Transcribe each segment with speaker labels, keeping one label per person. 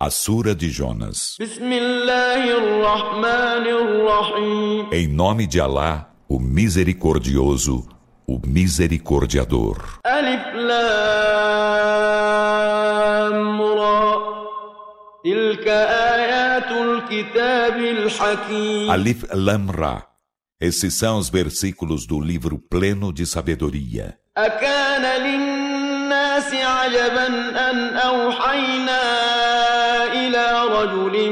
Speaker 1: A Sura de Jonas. Em nome de Alá, o Misericordioso, o Misericordiador. Alif Lam Ra. Alif Lam Ra. Esses são os versículos do livro pleno de sabedoria.
Speaker 2: الناس عجبا أن أوحينا إلى رجل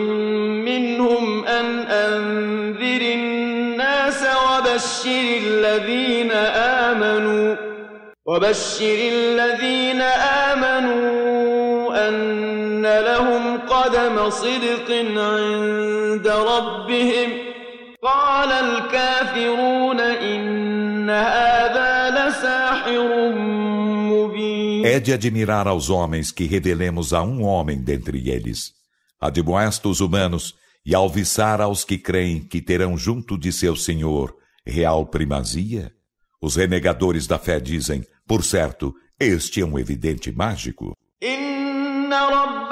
Speaker 2: منهم أن أنذر الناس وبشر الذين آمنوا وبشر الذين آمنوا أن لهم قدم صدق عند ربهم قال الكافرون إن هذا لساحر
Speaker 1: É de admirar aos homens que revelemos a um homem dentre eles. Admoesta os humanos e alviçar aos que creem que terão junto de seu Senhor real primazia? Os renegadores da fé dizem, por certo, este é um evidente mágico.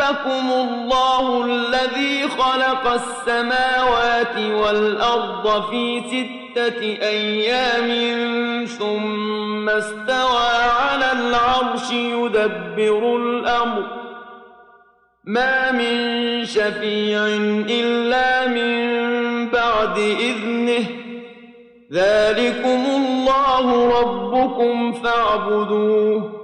Speaker 2: ربكم الله الذي خلق السماوات والأرض في ستة أيام ثم استوى على العرش يدبر الأمر ما من شفيع إلا من بعد إذنه ذلكم الله ربكم فاعبدوه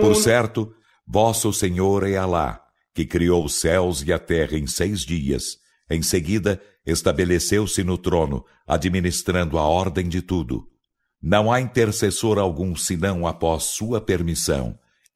Speaker 1: Por certo, vosso Senhor é Alá, que criou os céus e a terra em seis dias. Em seguida, estabeleceu-se no trono, administrando a ordem de tudo. Não há intercessor algum senão após sua permissão.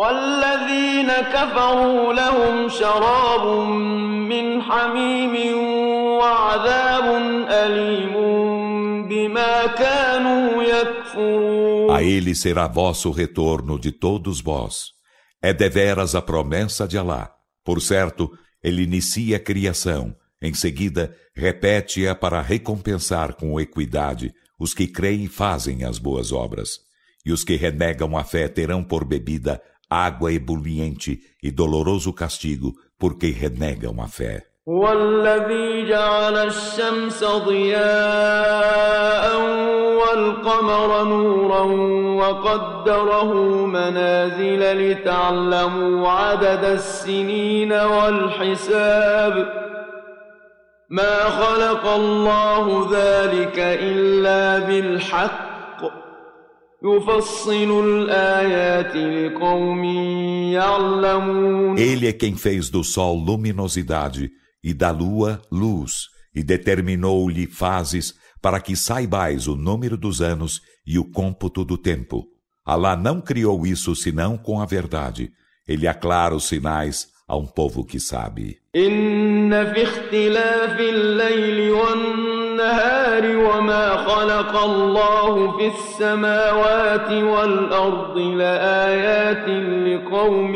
Speaker 2: والذين كفروا لهم شراب من حميم وعذاب أليم بما كانوا يكفرون
Speaker 1: A ele será vosso retorno de todos vós. É deveras a promessa de Alá. Por certo, ele inicia a criação, em seguida repete-a para recompensar com equidade os que creem e fazem as boas obras. E os que renegam a fé terão por bebida água ebuliente e doloroso castigo, porque renegam a fé.
Speaker 2: هو الذي جعل الشمس ضياء والقمر نورا وقدره منازل لتعلموا عدد السنين والحساب ما خلق الله ذلك إلا بالحق
Speaker 1: Ele é quem fez do sol luminosidade e da lua luz, e determinou-lhe fases para que saibais o número dos anos e o cômputo do tempo. Alá não criou isso senão com a verdade. Ele aclara os sinais a um povo que sabe.
Speaker 2: النهار وما خلق الله في السماوات والأرض لآيات لقوم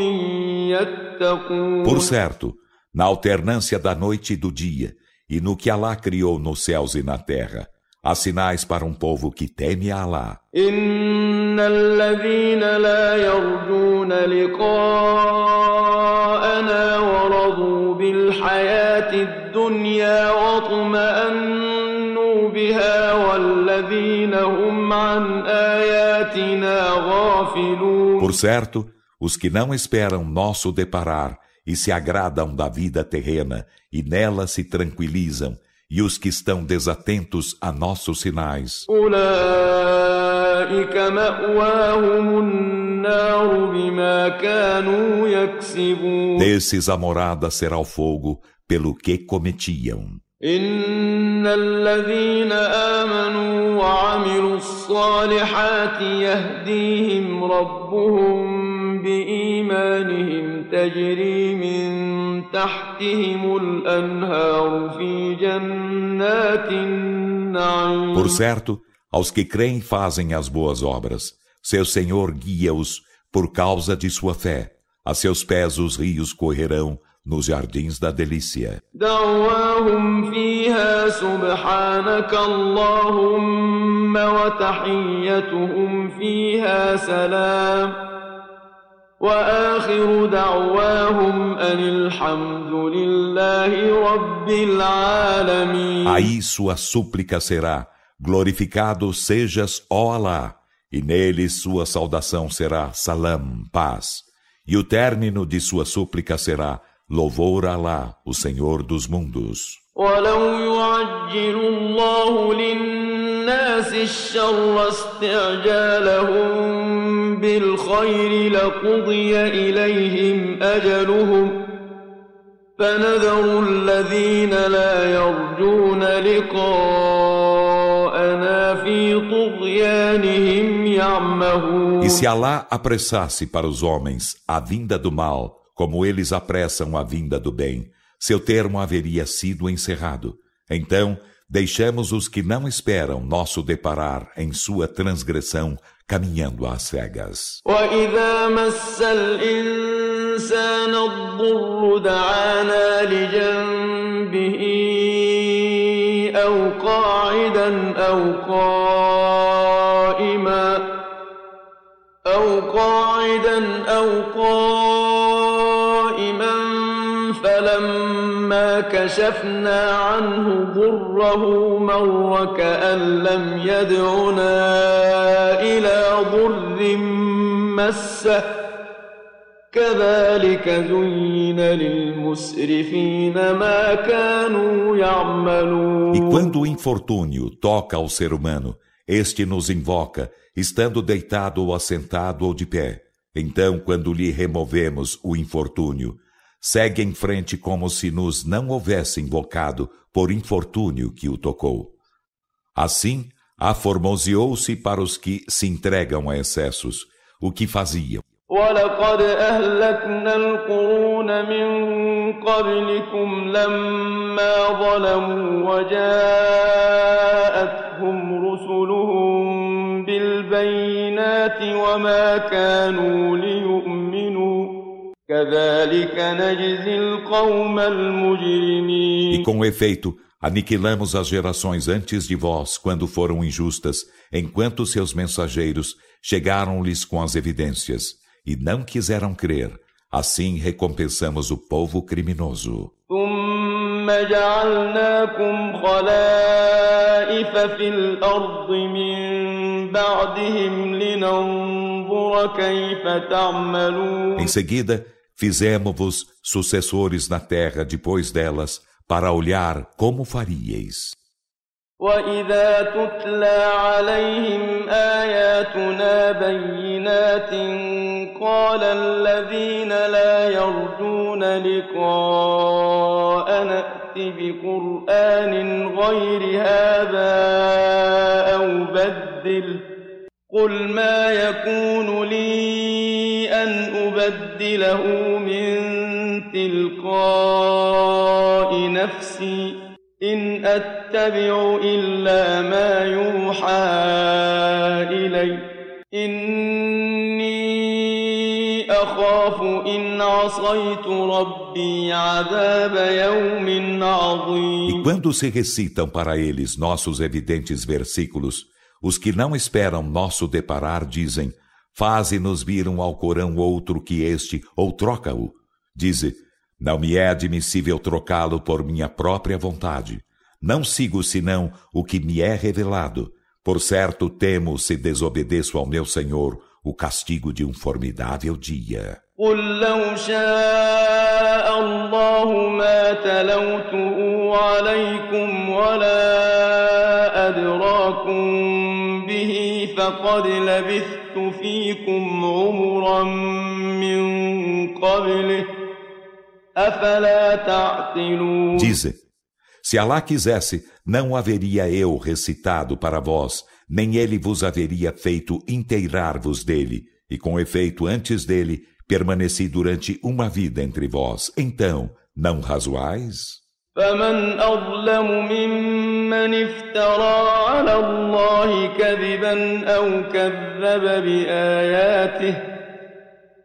Speaker 2: يتقون
Speaker 1: Por certo, na alternância da noite e do dia, e no que Alá criou nos céus e na terra, há sinais para um povo que teme a Alá.
Speaker 2: إن الذين لا يرجون لقاءنا ورضوا بالحياة الدنيا واطمأنوا بها والذين هم عن آياتنا غافلون
Speaker 1: Por certo, os que não esperam nosso deparar e se agradam da vida terrena e nela se tranquilizam, e os que estão desatentos a nossos sinais. Desses a morada será o fogo pelo que cometiam.
Speaker 2: إن الذين آمنوا وعملوا الصالحات يهديهم ربهم بإيمانهم تجري من تحتهم الأنهار في جنات النعيم
Speaker 1: Por certo, aos que creem fazem as boas obras. Seu Senhor guia-os por causa de sua fé. A seus pés os rios correrão nos jardins da delícia. Aí sua súplica será: Glorificado sejas, ó Alá, e nele sua saudação será salam, paz. E o término de sua súplica será Louvor a Alá, o Senhor dos mundos.
Speaker 2: ولو يعجل الله للناس الشر استعجالهم بالخير لقضي إليهم أجلهم فنذر الذين لا يرجون لقاءنا في طغيانهم يعمهون
Speaker 1: E se Alá apressasse para os homens a vinda do mal, como eles apressam a vinda do bem, seu termo haveria sido encerrado. Então, deixamos os que não esperam nosso deparar em sua transgressão, caminhando às cegas.
Speaker 2: وإذا مس الإنسان الضر دعانا لجنبه أو قاعدا أو قائما أو قاعدا أو قائما فلما كشفنا عنه ضره مر كأن لم يدعنا إلى ضر مسه كذلك زين للمسرفين ما كانوا يعملون
Speaker 1: E quando o infortúnio toca ao ser humano, este nos invoca, estando deitado ou assentado ou de pé. Então, quando lhe removemos o infortúnio, segue em frente como se nos não houvesse invocado por infortúnio que o tocou. Assim, aformoseou-se para os que se entregam a excessos, o que faziam.
Speaker 2: ولقد أهلكنا القرون من قبلكم لما ظلموا وجاءتهم رسلهم بالبينات وما كانوا ليؤمنوا كذلك نجزي القوم
Speaker 1: e com efeito, aniquilamos as gerações antes de vós, quando foram injustas, enquanto seus mensageiros chegaram-lhes com as evidências, e não quiseram crer. Assim recompensamos o povo criminoso. Em seguida, fizemos-vos sucessores na terra depois delas, para olhar como faríeis.
Speaker 2: وإذا تتلى عليهم آياتنا بينات قال الذين لا يرجون لقاء نأت بقرآن غير هذا أو بدل قل ما يكون لي أن أبدله من تلقاء نفسي إن أتبع إلا ما يوحى إلي إني أخاف إن عصيت ربي عذاب يوم
Speaker 1: E
Speaker 2: عظيم
Speaker 1: quando se recitam para eles nossos evidentes versículos, os que não esperam nosso deparar dizem: Faze-nos vir um Alcorão outro que este, ou troca-o. Dize: Não me é admissível trocá-lo por minha própria vontade. Não sigo senão o que me é revelado. Por certo, temo, se desobedeço ao meu Senhor, o castigo de um formidável dia.
Speaker 2: قل لو شاء الله ما تلوته عليكم ولا أدراكم به فقد لبثت فيكم عمرا من قبله أفلا تعقلون
Speaker 1: Dize: Se Alá quisesse, não haveria eu recitado para vós, nem ele vos haveria feito inteirar-vos dele, e com efeito antes dele permaneci durante uma vida entre vós, então não razoais?
Speaker 2: فمن أظلم ممن افترى على الله كذبا أو كذب بآياته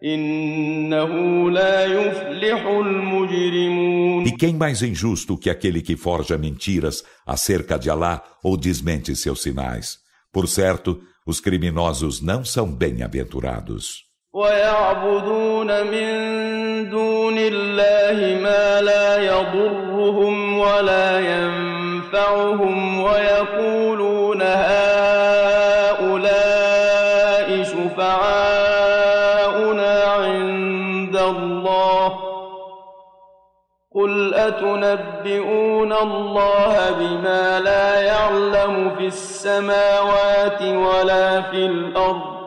Speaker 2: إنه لا يفلح المجرمون
Speaker 1: E quem mais injusto que aquele que forja mentiras acerca de Alá ou desmente seus sinais? Por certo, os criminosos não são bem-aventurados.
Speaker 2: ويعبدون من دون الله ما لا يضرهم ولا ينفعهم ويقولون هؤلاء شفعاؤنا عند الله قل أتنبئون الله بما لا يعلم في السماوات ولا في الأرض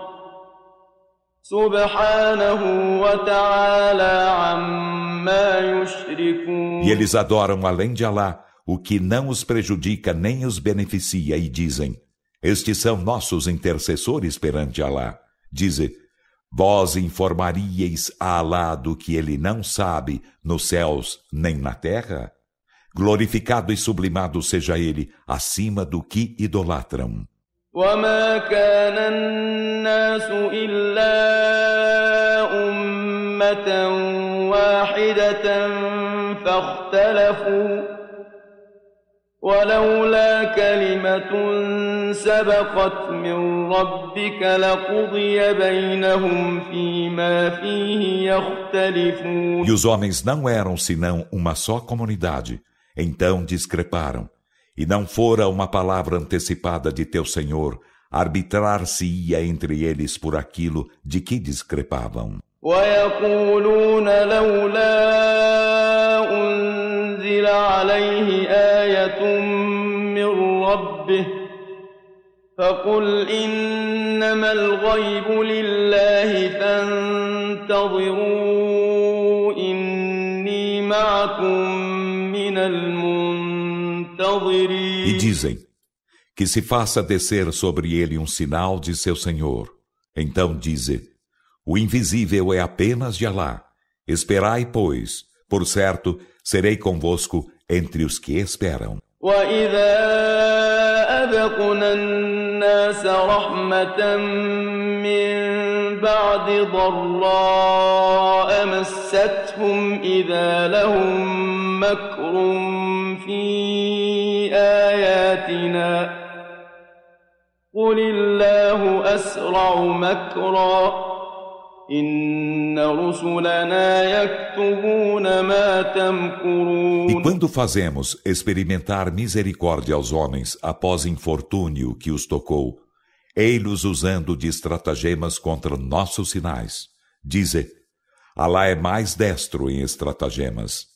Speaker 1: E eles adoram além de Alá o que não os prejudica nem os beneficia e dizem: Estes são nossos intercessores perante Alá. Dize: Vós informaríeis a Alá do que ele não sabe nos céus nem na terra? Glorificado e sublimado seja ele acima do que idolatram.
Speaker 2: وما كان الناس إلا أمة واحدة فاختلفوا ولولا كلمة سبقت من ربك لقضي بينهم فيما فيه يختلفون
Speaker 1: E os homens não eram senão uma só comunidade. Então discreparam. E não fora uma palavra antecipada de teu Senhor, arbitrar-se-ia entre eles por aquilo de que discrepavam.
Speaker 2: ويقولون لولا أنزل عليه آية من ربه فقل إنما الغيب لله فانتظروا
Speaker 1: E dizem: Que se faça descer sobre ele um sinal de seu Senhor. Então dize: O invisível é apenas de Alá. Esperai, pois, por certo, serei convosco entre os que esperam.
Speaker 2: وإذا أذقنا الناس رحمة من بعد ضراء مستهم إذا لهم مكر في آياتنا قل الله أسرع مكرًا E
Speaker 1: quando fazemos experimentar misericórdia aos homens após infortúnio que os tocou, ei-los usando de estratagemas contra nossos sinais. Dize, Alá é mais destro em estratagemas.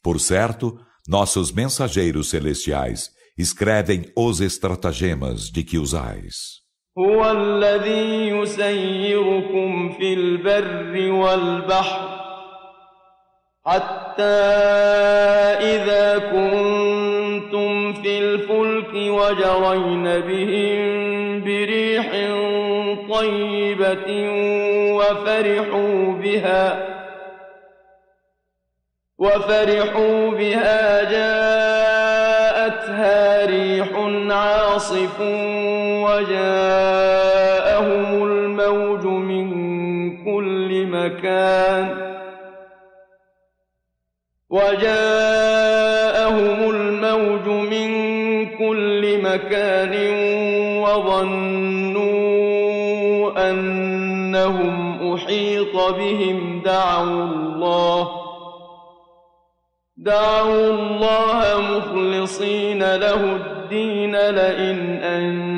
Speaker 1: Por certo, nossos mensageiros celestiais escrevem os estratagemas de que usais.
Speaker 2: هو الذي يسيركم في البر والبحر حتى إذا كنتم في الفلك وجرين بهم بريح طيبة وفرحوا بها وفرحوا بها جاءتها عاصف وجاءهم الموج من كل مكان وجاءهم الموج من كل مكان وظنوا أنهم أحيط بهم دعوا الله دعوا الله مخلصين له الدين لئن أن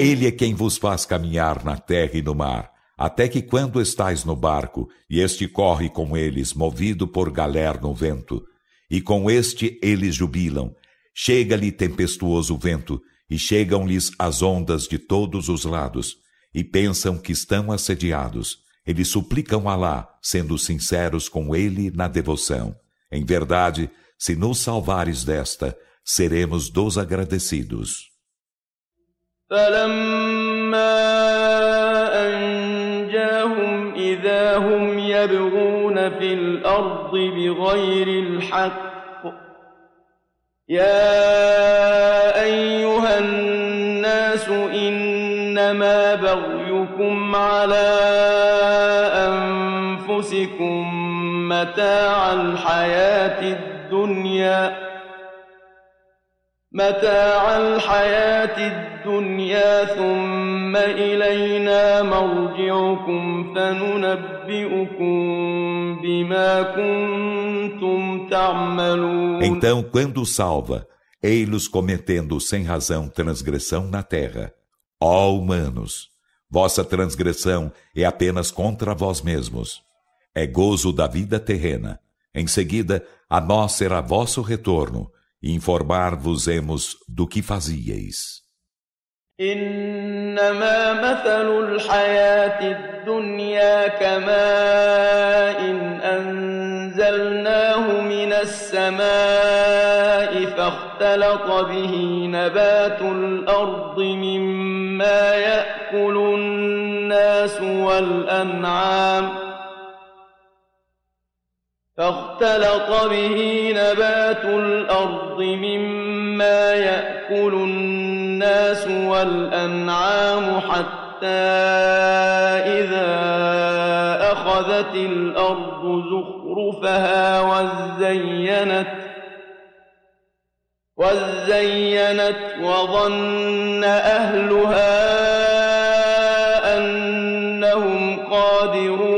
Speaker 1: Ele é quem vos faz caminhar na terra e no mar, até que quando estais no barco, e este corre com eles, movido por galer no vento, e com este eles jubilam, chega-lhe tempestuoso vento, e chegam-lhes as ondas de todos os lados, e pensam que estão assediados. Eles suplicam Alá, sendo sinceros com ele na devoção. Em verdade, se nos salvares desta, seremos dos agradecidos.
Speaker 2: فلما أنجاهم إذا هم يبغون في الأرض بغير الحق يا أيها الناس إنما بغيكم على أنفسكم متاع الحياة الدنيا متاع الحياة الدنيا ثم إلينا مرجعكم فننبئكم بما كنتم تعملون
Speaker 1: Então, quando salva, ei-los cometendo sem razão transgressão na terra. Ó humanos, vossa transgressão é apenas contra vós mesmos. É gozo da vida terrena. Em seguida, a nós será vosso retorno informar-vos-emos do que fazíeis.
Speaker 2: إنما مثل الحياة الدنيا كماء أنزلناه من السماء فاختلط به نبات الأرض مما يأكل الناس والأنعام فاختلط به نبات الأرض مما يأكل الناس والأنعام حتى إذا أخذت الأرض زخرفها وزينت وزينت وظن أهلها أنهم قادرون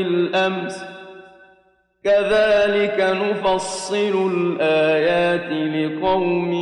Speaker 2: بالأمس كذلك نفصل الآيات لقوم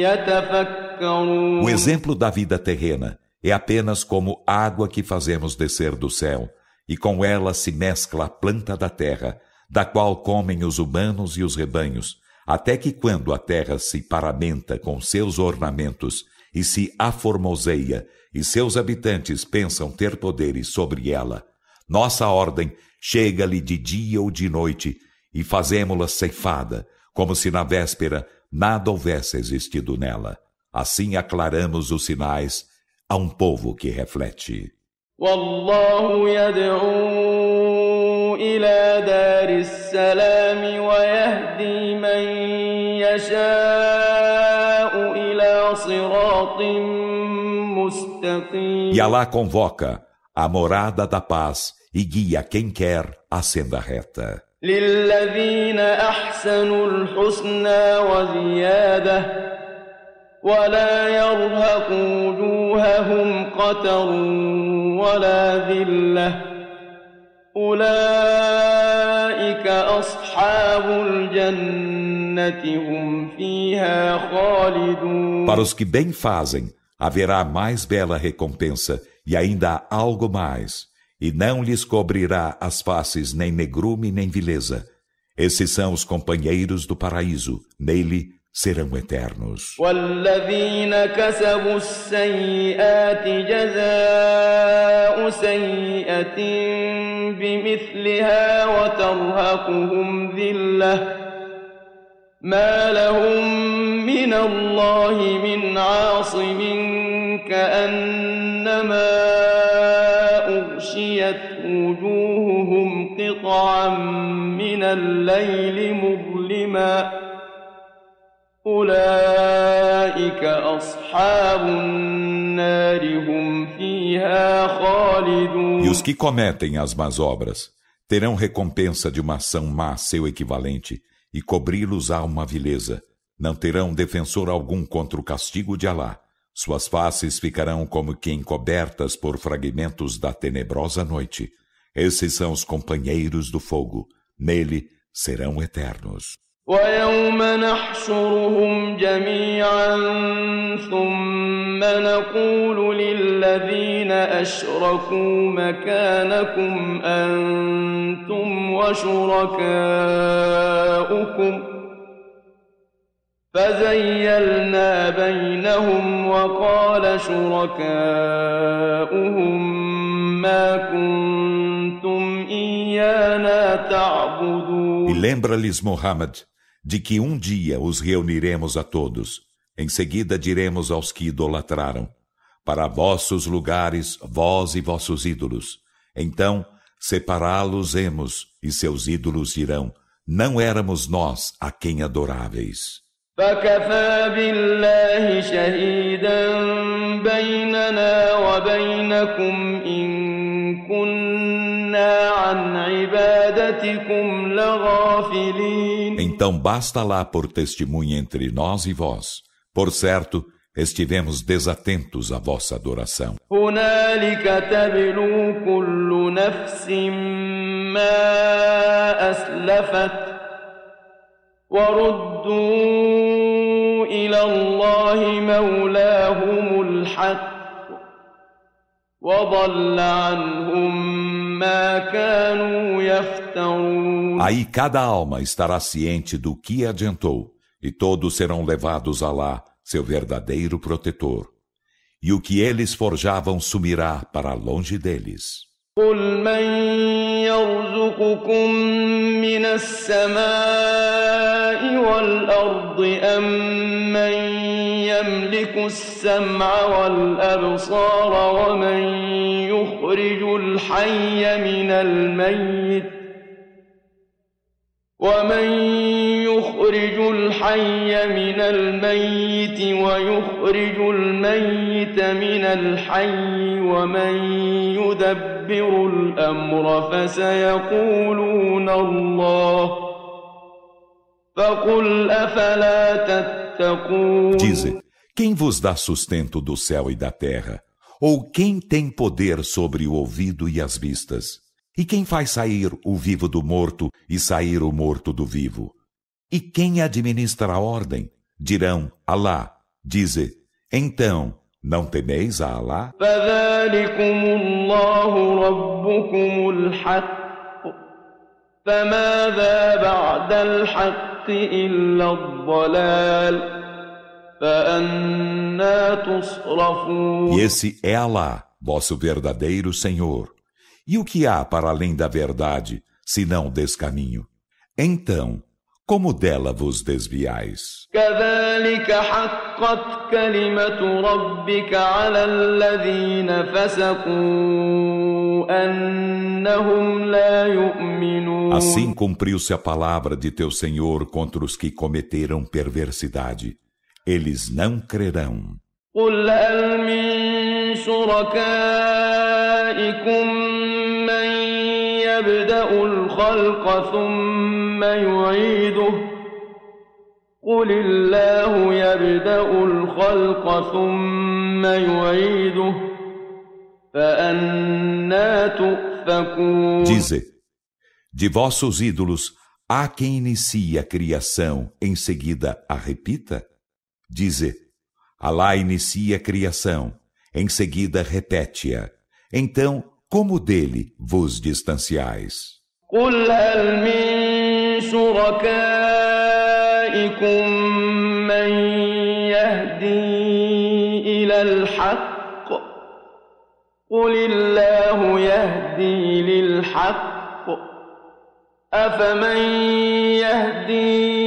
Speaker 2: يتفكرون
Speaker 1: O exemplo da vida terrena é apenas como água que fazemos descer do céu, e com ela se mescla a planta da terra, da qual comem os humanos e os rebanhos, até que quando a terra se paramenta com seus ornamentos e se aformoseia, e seus habitantes pensam ter poderes sobre ela, nossa ordem chega-lhe de dia ou de noite e fazemos-la ceifada, como se na véspera nada houvesse existido nela. Assim aclaramos os sinais a um povo que reflete.
Speaker 2: والله يدعو إلى دار السلام ويهدي من يشاء إلى صراط مستقيم
Speaker 1: E Allah convoca a morada da paz e guia quem quer a senda reta.
Speaker 2: للذين أحسنوا الحسنى وزيادة ولا يرهق وجوههم قتر ولا ذلة أولئك أصحاب الجنة هم فيها خالدون
Speaker 1: Para os que bem fazem, haverá mais bela recompensa e ainda algo mais e não lhes cobrirá as faces nem negrume nem vileza. Esses são os companheiros do paraíso, nele serão eternos.
Speaker 2: ما لهم من الله من عاصم كأنما من الليل مظلما أولئك أصحاب النار هم فيها خالدون
Speaker 1: E os que cometem as más obras terão recompensa de uma ação má seu equivalente e cobri-los-á uma vileza. Não terão defensor algum contra o castigo de Alá. Suas faces ficarão como que encobertas por fragmentos da tenebrosa noite. Esses são os companheiros do fogo. Nele serão eternos.
Speaker 2: ويوم نحشرهم جميعا ثم نقول للذين أشركوا مكانكم أنتم وشركاؤكم فزيلنا بينهم وقال شركاؤهم ما كنتم إيانا تعبدون
Speaker 1: E lembra-lhes, Muhammad, de que um dia os reuniremos a todos. Em seguida diremos aos que idolatraram: Para vossos lugares, vós e vossos ídolos. Então, separá-los-emos, e seus ídolos dirão: Não éramos nós a quem adoráveis.
Speaker 2: فكفى بالله شهيدا بيننا وبينكم إن كنا عن عبادتكم لغافلين
Speaker 1: Então basta lá por testemunha entre nós e vós. Por certo, estivemos desatentos à vossa adoração.
Speaker 2: هنالك وردوا إلى الله مولاهم الحق وضل عنهم ما كانوا يفترون
Speaker 1: Aí cada alma estará ciente do que adiantou, e todos serão levados a lá, seu verdadeiro protetor. E o que eles forjavam sumirá para longe deles.
Speaker 2: قل من يرزقكم من السماء والأرض أم من يملك السمع والأبصار ومن يخرج الحي من الميت ومن يخرج الحي من الميت ويخرج الميت من الحي ومن يدبر الأمر فسيقولون الله فقل أفلا تتقون
Speaker 1: Dize: Quem vos dá sustento do céu e da terra? Ou quem tem poder sobre o ouvido e as vistas? E quem faz sair o vivo do morto e sair o morto do vivo? E quem administra a ordem? Dirão, Alá. Dize, então, não temeis a Alá?
Speaker 2: فذلكم الله ربكم الحق فماذا بعد الحق إلا الضلال فأنا تصرفون
Speaker 1: E esse é Alá, vosso verdadeiro Senhor. E o que há para além da verdade, senão descaminho? Então, como dela vos desviais?
Speaker 2: كذلك حقت كلمة ربك على الذين فسقوا أنهم لا يؤمنون
Speaker 1: Assim cumpriu-se a palavra de teu Senhor contra os que cometeram perversidade. Eles não crerão.
Speaker 2: قل هل من شركائكم من يبدأ الخلق ثم يعيده قل الله يبدأ الخلق ثم يعيده فأنا تؤفكون
Speaker 1: Dize: De vossos ídolos, há quem inicie a criação, em seguida a repita? Dize: Alá inicia a criação, em seguida repete-a. Então, como dele vos distanciais?
Speaker 2: قل هل من شركائكم من يهدي إلى الحق قل الله يهدي للحق أفمن يهدي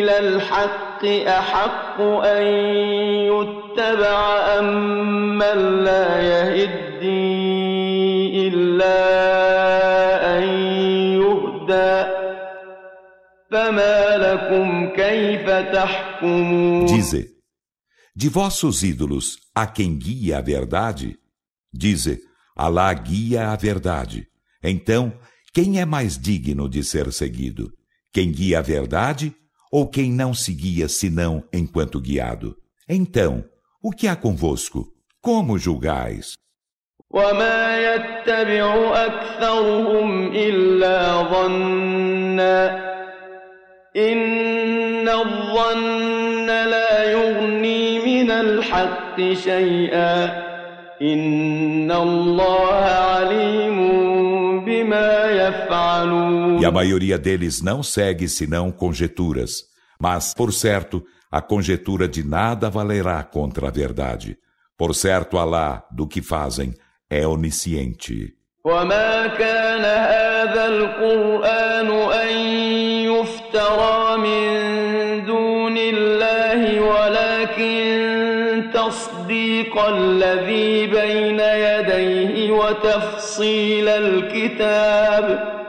Speaker 2: إلى الحق أحق أن يتبع أم من لا يهدي إلا أن يهدى فما لكم كيف تحكمون
Speaker 1: Dize: De vossos ídolos, há quem guia a verdade? Dize: Alá guia a verdade. Então, quem é mais digno de ser seguido? Quem guia a verdade ou quem não se guia senão enquanto guiado? Então, o que há convosco? Como julgais?
Speaker 2: وما يتبع أكثرهم إلا ظنا إن الظن لا يغني من الحق شيئا إن الله عليم بما يفعلون
Speaker 1: E a maioria deles não segue senão conjeturas. Mas, por certo, a conjetura de nada valerá contra a verdade. Por certo, Alá, do que fazem, é onisciente.
Speaker 2: وما كان هذا القرآن أن يفترى من دون الله ولكن تصديق الذي بين يديه وتفصيل الكتاب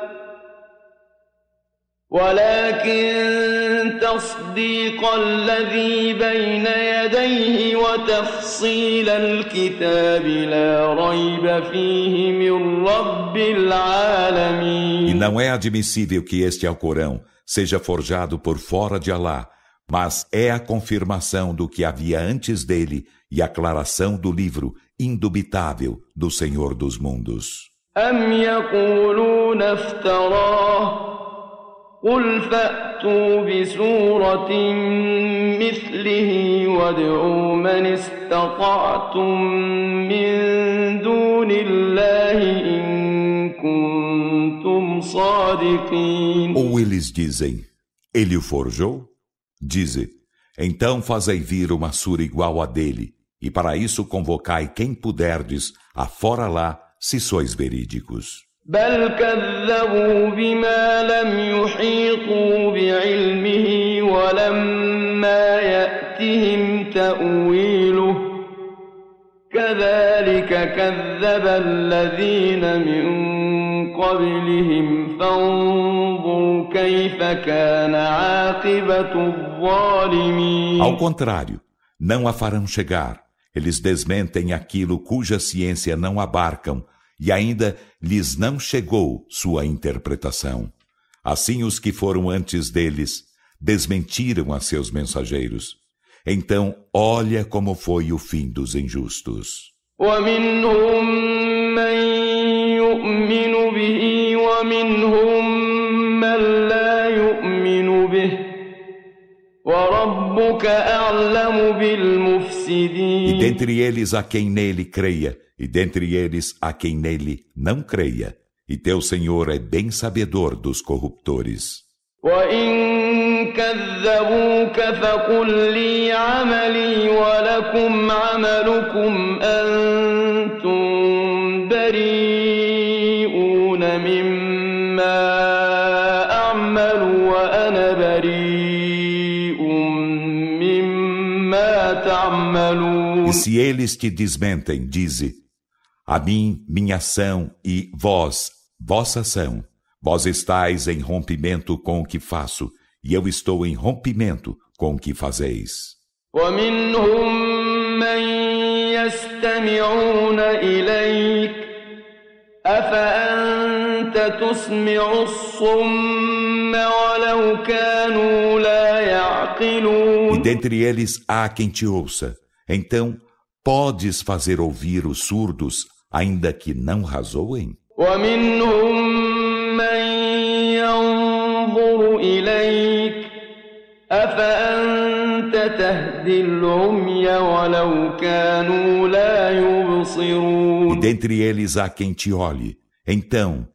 Speaker 2: ولكن تصديق الذي بين يديه وتفصيل الكتاب لا ريب فيه من رب العالمين
Speaker 1: E não é admissível que este Alcorão seja forjado por fora de Alá, mas é a confirmação do que havia antes dele e a aclaração do livro indubitável do Senhor dos mundos.
Speaker 2: أم يقولون افتراه قل فأتوا بسورة مثله وادعوا من استطعتم من دون الله إن كنتم صادقين
Speaker 1: Ou eles dizem, ele o forjou? Dize, então fazei vir uma sura igual a dele, e para isso convocai quem puderdes, afora lá, se sois verídicos.
Speaker 2: بل كذبوا بما لم يحيطوا بعلمه ولما يأتهم تأويله كذلك كذب الذين من قبلهم فانظر كيف كان عاقبة الظالمين
Speaker 1: Ao contrário, não a farão chegar. Eles desmentem aquilo cuja ciência não abarcam, e ainda lhes não chegou sua interpretação. Assim, os que foram antes deles desmentiram a seus mensageiros. Então, olha como foi o fim dos injustos. E dentre eles há quem nele creia, e dentre eles há quem nele não creia, e teu Senhor é bem sabedor dos corruptores. E se eles te desmentem, dize: A mim, minha ação, e vós, vossa ação. Vós estáis em rompimento com o que faço, e eu estou em rompimento com o que fazeis.
Speaker 2: ومنهم من يستمعون إليك أفأنت تسمع الصم ولو كانوا لا
Speaker 1: E
Speaker 2: يعقلون
Speaker 1: dentre eles há quem te ouça. Então, podes fazer ouvir os surdos, ainda que não razoem?
Speaker 2: ومنهم من ينظر إليك أفأنت تهدي العمي ولو كانوا لا
Speaker 1: E
Speaker 2: يبصرون
Speaker 1: dentre eles há quem te olhe. Então,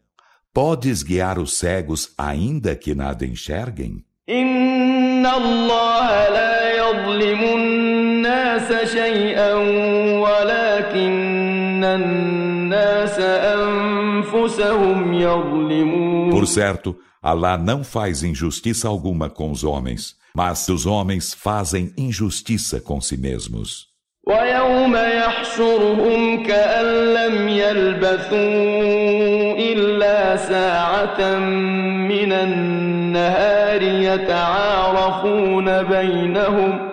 Speaker 1: podes guiar os cegos, ainda que nada enxerguem?
Speaker 2: إن الله لا يظلم الناس شيئا ولكن الناس أنفسهم يظلمون
Speaker 1: Por certo, Alá não faz injustiça alguma com os homens, mas os homens fazem injustiça com si mesmos.
Speaker 2: ويوم يحشرهم كأن لم يلبثوا إلا ساعة من النهار يتعارفون بينهم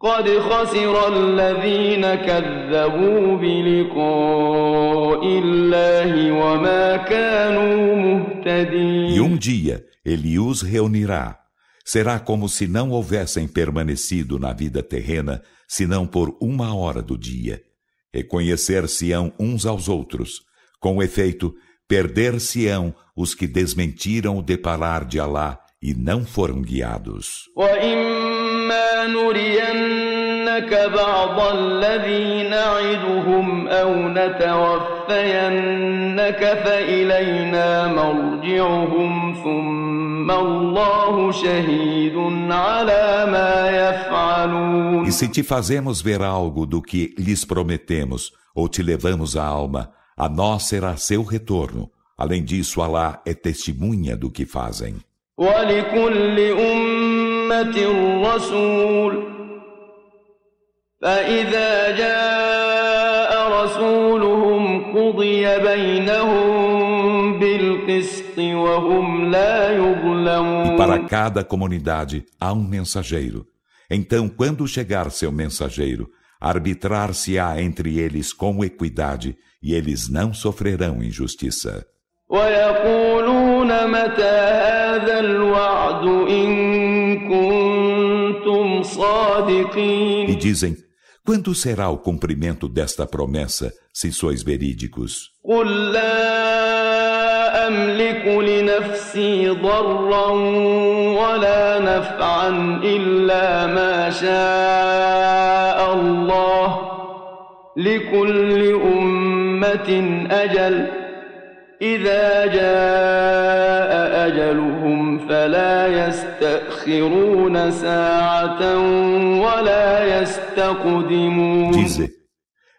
Speaker 2: قد خسر الذين كذبوا بلقاء الله وما كانوا مهتدين
Speaker 1: E um dia ele os reunirá. Será como se não houvessem permanecido na vida terrena, senão por uma hora do dia. Reconhecer-se-ão uns aos outros. Com efeito, perder-se-ão os que desmentiram o deparar de Alá e não foram guiados.
Speaker 2: وإما نرينك بعض الذي نعدهم أو نتوفينك فإلينا مرجعهم ثم ثم الله شهيد على ما يفعلون
Speaker 1: E se te fazemos ver algo do que lhes prometemos, ou te levamos a alma, a nós será seu retorno. Além disso, Alá é testemunha do que fazem.
Speaker 2: ولكل أمة رسول فإذا جاء رسولهم قضي بينهم بالقسط وهم لا
Speaker 1: E
Speaker 2: يظلمون
Speaker 1: para cada comunidade há um mensageiro. Então, quando chegar seu mensageiro, arbitrar-se-á entre eles com equidade, e eles não sofrerão injustiça.
Speaker 2: ويقولون متى هذا الوعد إن كنتم
Speaker 1: E
Speaker 2: صادقين
Speaker 1: dizem: quando será o cumprimento desta promessa, se sois verídicos?
Speaker 2: قل لا أملك لنفسي ضرا ولا نفعا إلا ما شاء الله لكل أمة أجل إذا جاء أجلهم فلا يستأخرون ساعة ولا يستقدمون
Speaker 1: Dize: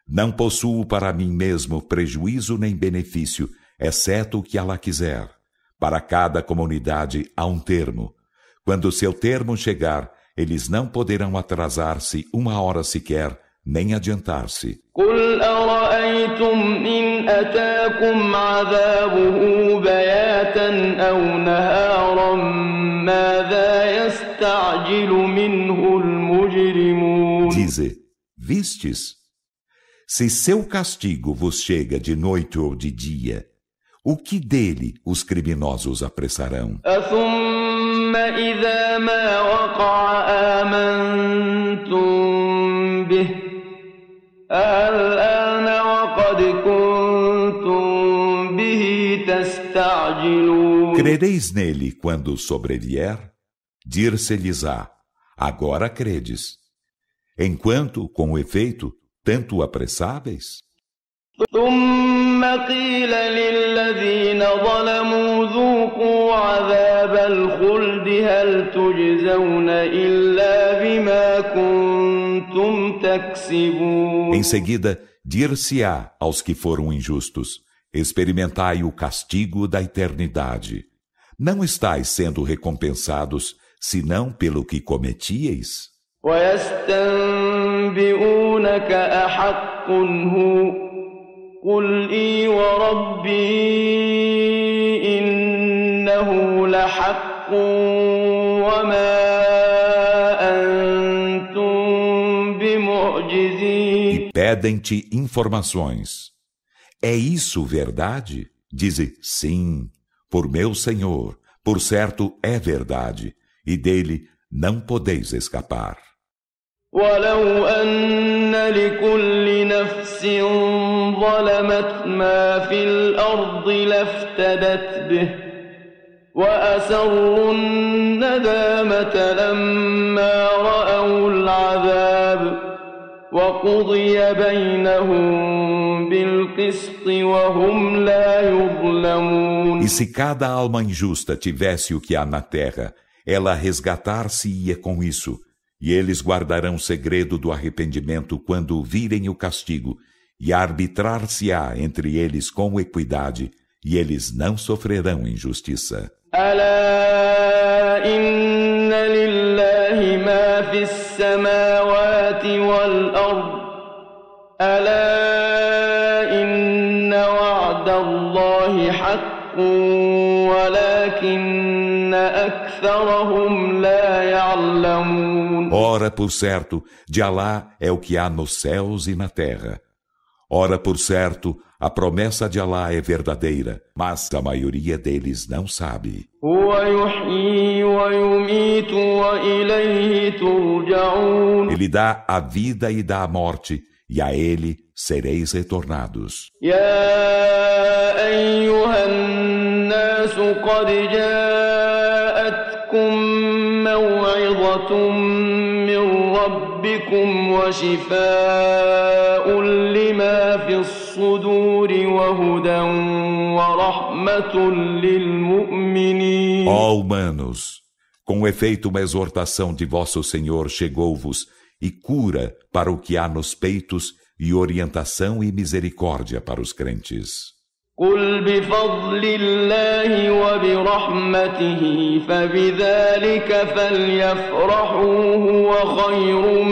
Speaker 1: Não possuo para mim mesmo prejuízo nem benefício, exceto o que ela quiser. Para cada comunidade há um termo. Quando seu termo chegar, eles não poderão atrasar-se uma hora sequer, nem adiantar-se.
Speaker 2: قل أرأيتم إن أتاكم عذابه بياتا أو نهارا ماذا يستعجل منه المجرمون
Speaker 1: Dize: Vistes? Se seu castigo vos chega de noite ou de dia, o que dele os criminosos apressarão?
Speaker 2: أثم إذا ما وقع آمنتم به الآن وقد كنتم به تستعجلون
Speaker 1: Crereis nele quando sobrevier? Dir-se-lhes-á: Agora credes. Enquanto, com efeito, tanto apressáveis?
Speaker 2: ثم قيل للذين ظلموا ذوقوا عذاب الخلد هل تجزون إلا بما كنتم تكسبون
Speaker 1: Em seguida, dir-se-á aos que foram injustos: Experimentai o castigo da eternidade. Não estáis sendo recompensados, senão pelo que cometieis?
Speaker 2: ويستنبئونك أحق هو قل إي وربي إنه لحق وما
Speaker 1: pedem-te informações. É isso verdade? Dize: Sim, por meu Senhor, por certo é verdade, e dele não podeis escapar.
Speaker 2: ولو أن لكل نفس ظلمت ما في الأرض لافتدت به وأسروا الندامة لما وقضي بينهم بالقسط وهم لا يظلمون
Speaker 1: E se cada alma injusta tivesse o que há na terra, ela resgatar-se-ia com isso, e eles guardarão segredo do arrependimento quando virem o castigo, e arbitrar-se-á entre eles com equidade, e eles não sofrerão injustiça.
Speaker 2: ألا إن لله في السماوات والأرض ألا إن وعد الله حق ولكن أكثرهم لا يعلمون
Speaker 1: Ora, por certo, de Alá é o que há nos céus e na terra. Ora, por certo, a promessa de Alá é verdadeira, mas a maioria deles não sabe.
Speaker 2: هو يحيي ويميت وإليه ترجعون
Speaker 1: Ele dá a vida e dá a morte, e a ele sereis retornados.
Speaker 2: يا أيها الناس قد جاءتكم موعظة من ربكم ربكم وشفاء لما في الصدور وهدى ورحمة للمؤمنين
Speaker 1: Ó humanos, com efeito uma exortação de vosso Senhor chegou-vos e cura para o que há nos peitos e orientação e misericórdia para os crentes.
Speaker 2: قل بفضل الله وبرحمته فبذلك فليفرحوا هو خير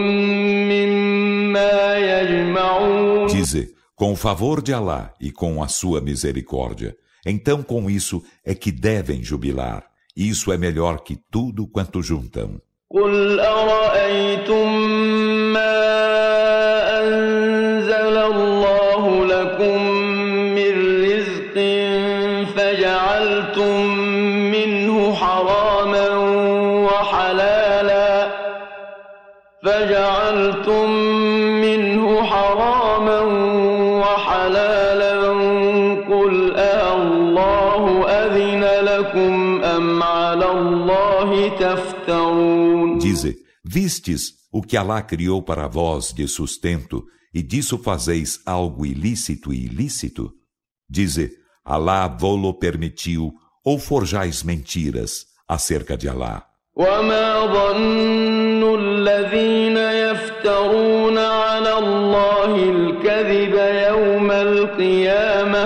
Speaker 2: مما يجمعون
Speaker 1: Dize, com o favor de Alá e com a sua misericórdia, então com isso é que devem jubilar. Isso é melhor que tudo quanto juntam.
Speaker 2: قل أرأيتم ما
Speaker 1: vistes o que Alá criou para vós de sustento, e disso fazeis algo ilícito e ilícito? Dize, Alá vô-lo permitiu, ou forjais mentiras acerca de Alá.
Speaker 2: وما ظن الذين يفترون على الله الكذب يوم القيامة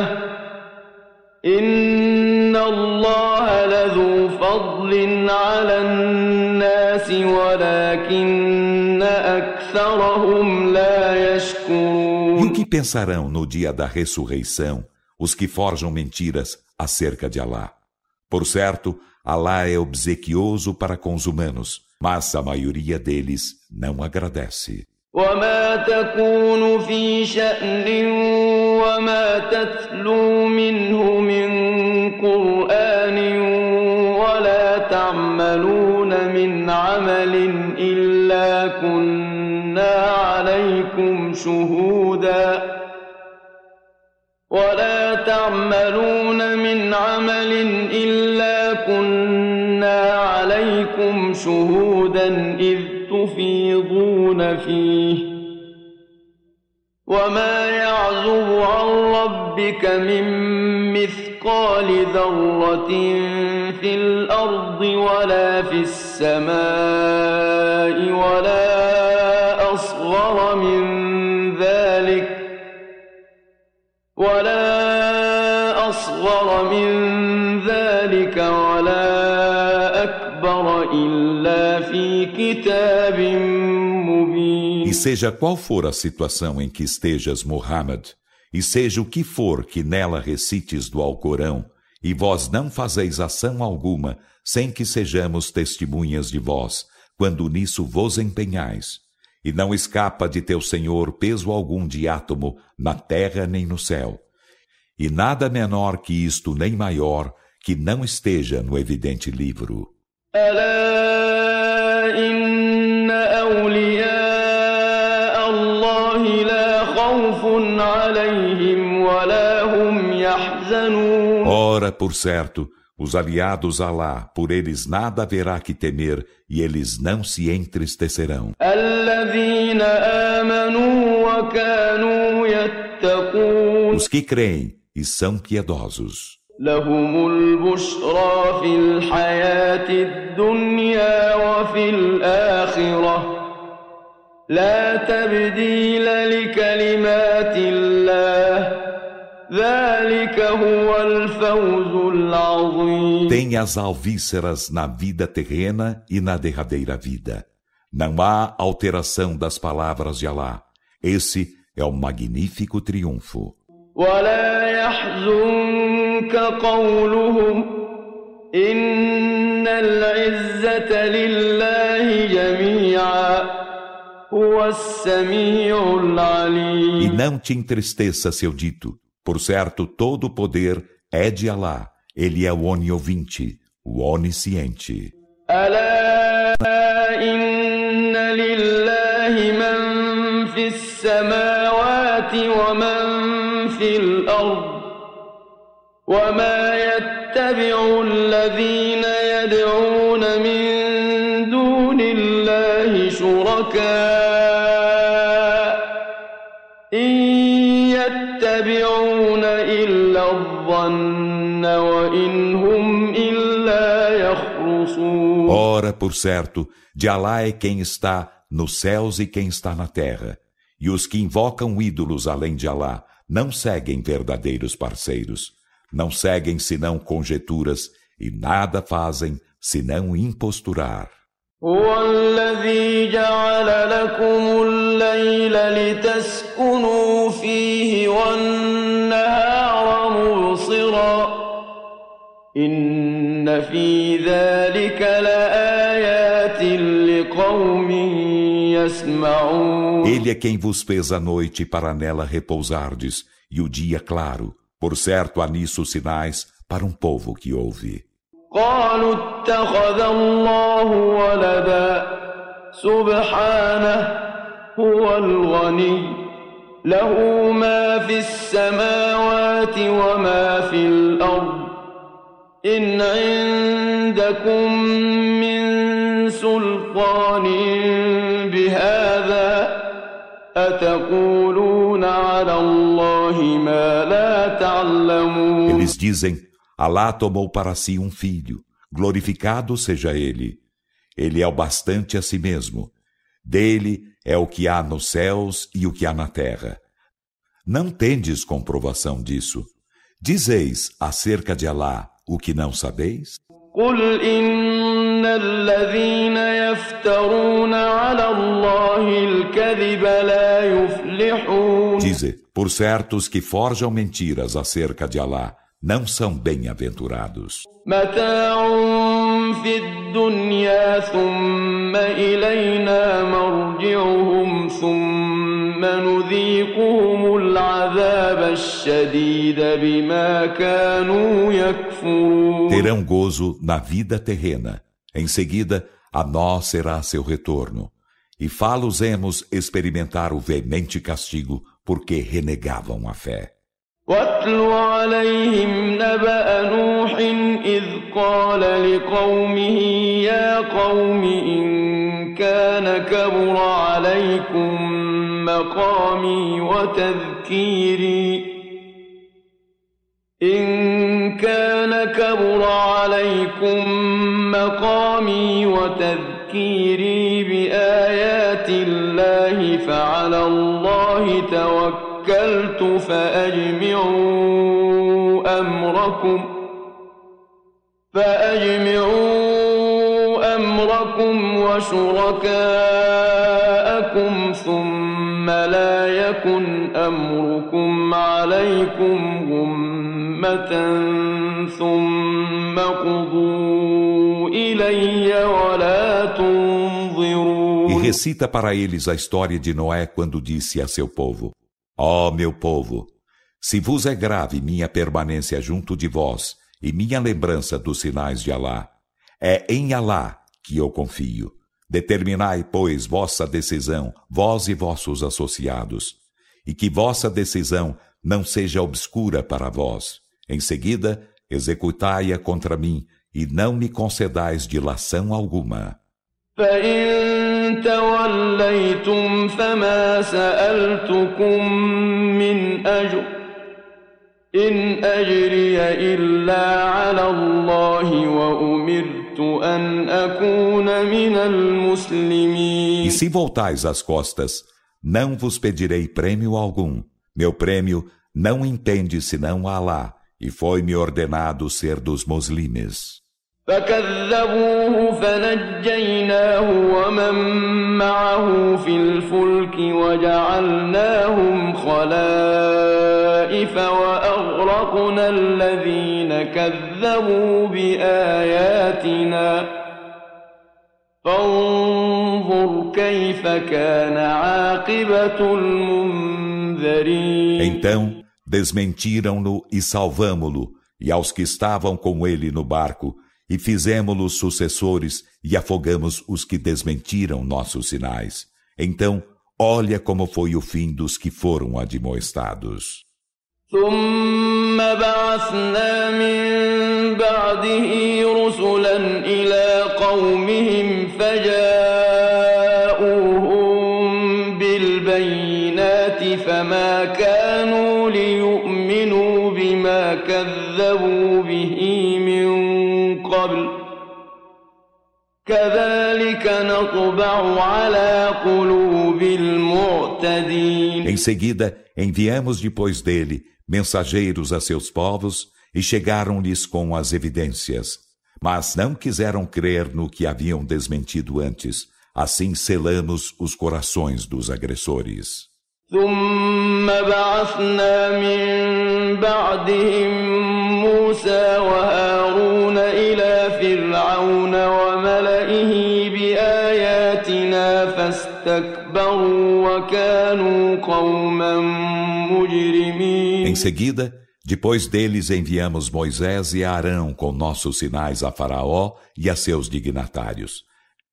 Speaker 2: إن الله لذو فضل على الناس ولكن أكثرهم لا
Speaker 1: E o
Speaker 2: يشكرون
Speaker 1: que pensarão no dia da ressurreição os que forjam mentiras acerca de Alá? Por certo, Alá é obsequioso para com os humanos, mas a maioria deles não agradece.
Speaker 2: وما تكون في شأن وما تتلو منه من قرآن عمل إلا كنا عليكم شهودا. ولا تعملون من عمل إلا كنا عليكم شهودا إذ تفيضون فيه. وما يعزب عن ربك من مثقال ذرة في الأرض ولا في السماء ولا أصغر من ذلك ولا أصغر من ذلك ولا أكبر إلا في كتاب مبين.
Speaker 1: E seja qual for a situação em que estejas, Muhammad, E seja o que for que nela recites do Alcorão, e vós não fazeis ação alguma, sem que sejamos testemunhas de vós, quando nisso vos empenhais. E não escapa de teu Senhor peso algum de átomo, na terra nem no céu. E nada menor que isto, nem maior, que não esteja no evidente livro.
Speaker 2: Alá, inna خوف عليهم ولا هم يحزنون
Speaker 1: Ora, por certo, os aliados a Alá, por eles nada haverá que temer, e eles não se entristecerão.
Speaker 2: الذين آمنوا وكانوا يتقون
Speaker 1: Os que creem e são piedosos.
Speaker 2: لهم البشرى في الحياة الدنيا وفي الآخرة لا تبديل لكلمات الله ذلك هو الفوز العظيم
Speaker 1: Tem as alvíceras na vida terrena e na derradeira vida. Não há alteração das palavras de Alá. Esse é o magnífico triunfo.
Speaker 2: ولا يحزنك قولهم إن العزة لله جميعا هو السميع
Speaker 1: E
Speaker 2: العليم
Speaker 1: não te entristeça seu dito. Por certo, todo o poder é de Alá. Ele é o oniovinte, o onisciente.
Speaker 2: ألا إن لله من في السماوات ومن في الأرض وما يتبع الذين يدعون من دون الله شركاء
Speaker 1: Ora, por certo, de Alá é quem está nos céus e quem está na terra. E os que invocam ídolos além de Alá não seguem verdadeiros parceiros, não seguem senão conjecturas e nada fazem senão imposturar.
Speaker 2: هو الذي جعل لكم الليل لتسكنوا فيه والنهار مبصرا إن في ذلك
Speaker 1: Ele é quem vos fez a noite para nela repousardes e o dia claro. Por certo há nisso sinais para um povo que ouve.
Speaker 2: قالوا اتخذ الله ولدا سبحانه هو الغني له ما في السماوات وما في الأرض إن عندكم من سلطان
Speaker 1: Eles dizem: Alá tomou para si um filho, glorificado seja ele. Ele é o bastante a si mesmo. Dele é o que há nos céus e o que há na terra. Não tendes comprovação disso. Dizeis acerca de Alá o que não sabeis?
Speaker 2: قل إن الذين يفترون على الله الكذب لا يفلحون
Speaker 1: Dize, por certo, os que forjam mentiras acerca de Alá não são bem-aventurados.
Speaker 2: متاع في الدنيا ثم إلينا مرجعهم ثم نذيقهم العذاب الشديد بما كانوا يكفرون
Speaker 1: Terão gozo na vida terrena. Em seguida, a nós será seu retorno. E fá-los-emos experimentar o veemente castigo porque renegavam a fé.
Speaker 2: واتل عليهم نبأ نوح إذ قال لقومه يا قوم إن كان كبر عليكم مقامي وتذكيري إن كان كبر عليكم مقامي وتذكيري بآيات الله فعلى الله توكل توكلت فأجمعوا أمركم فأجمعوا أمركم وشركاءكم ثم لا يكن أمركم عليكم غمة ثم قضوا إلي ولا تنظرون
Speaker 1: E recita para eles a história de Noé quando disse a seu povo: Ó oh, meu povo, se vos é grave minha permanência junto de vós e minha lembrança dos sinais de Alá, é em Alá que eu confio. Determinai, pois, vossa decisão, vós e vossos associados, e que vossa decisão não seja obscura para vós. Em seguida, executai-a contra mim, e não me concedais dilação alguma.
Speaker 2: فإن توليتم فما سألتكم من أجر إن أجري إلا على الله وأمرت أن أكون من المسلمين
Speaker 1: E se voltais as costas, não vos pedirei prêmio algum. Meu prêmio não entende senão a Alá, E foi-me ordenado ser dos muslimes.
Speaker 2: فكذبوه فنجيناه ومن معه في الفلك وجعلناهم خلائف واغرقنا الذين كذبوا باياتنا فانظر كيف كان عاقبه المنذرين
Speaker 1: Então desmentiram-no e salvamo-lo e aos que estavam com ele no barco e fizemos-los sucessores e afogamos os que desmentiram nossos sinais. Então, olha como foi o fim dos que foram admoestados.
Speaker 2: ثم بعثنا من بعده رسلا إلى قومهم فجاءوهم
Speaker 1: Em seguida, enviamos depois dele mensageiros a seus povos e chegaram-lhes com as evidências. Mas não quiseram crer no que haviam desmentido antes. Assim selamos os corações dos agressores.
Speaker 2: ثم بعثنا من بعدهم موسى وهارون إلى فرعون
Speaker 1: Em seguida, depois deles enviamos Moisés e Arão com nossos sinais a Faraó e a seus dignatários.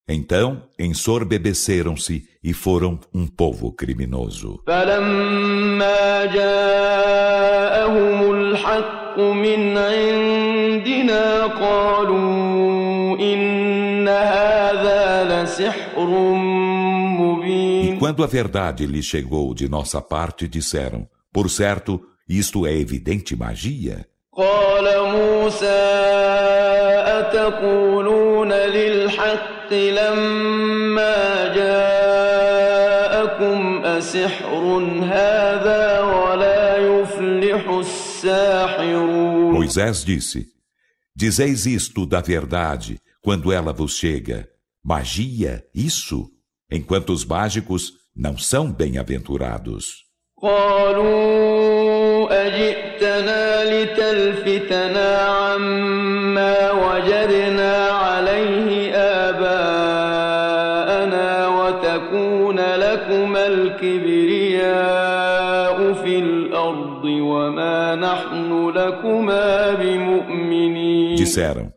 Speaker 1: Então ensorbebeceram-se e foram um povo criminoso.
Speaker 2: فلما جاءهم الحق من عندنا قالوا إن هذا لسحر
Speaker 1: E
Speaker 2: مبين
Speaker 1: quando a verdade lhes chegou de nossa parte, disseram: Por certo, isto é evidente magia.
Speaker 2: قال موسى أتقولون للحق لما جاءكم أسحر هذا ولا يفلح الساحرون
Speaker 1: Moisés disse: Dizeis isto da verdade quando ela vos chega. Magia, isso? enquanto os mágicos não são bem-aventurados. Disseram: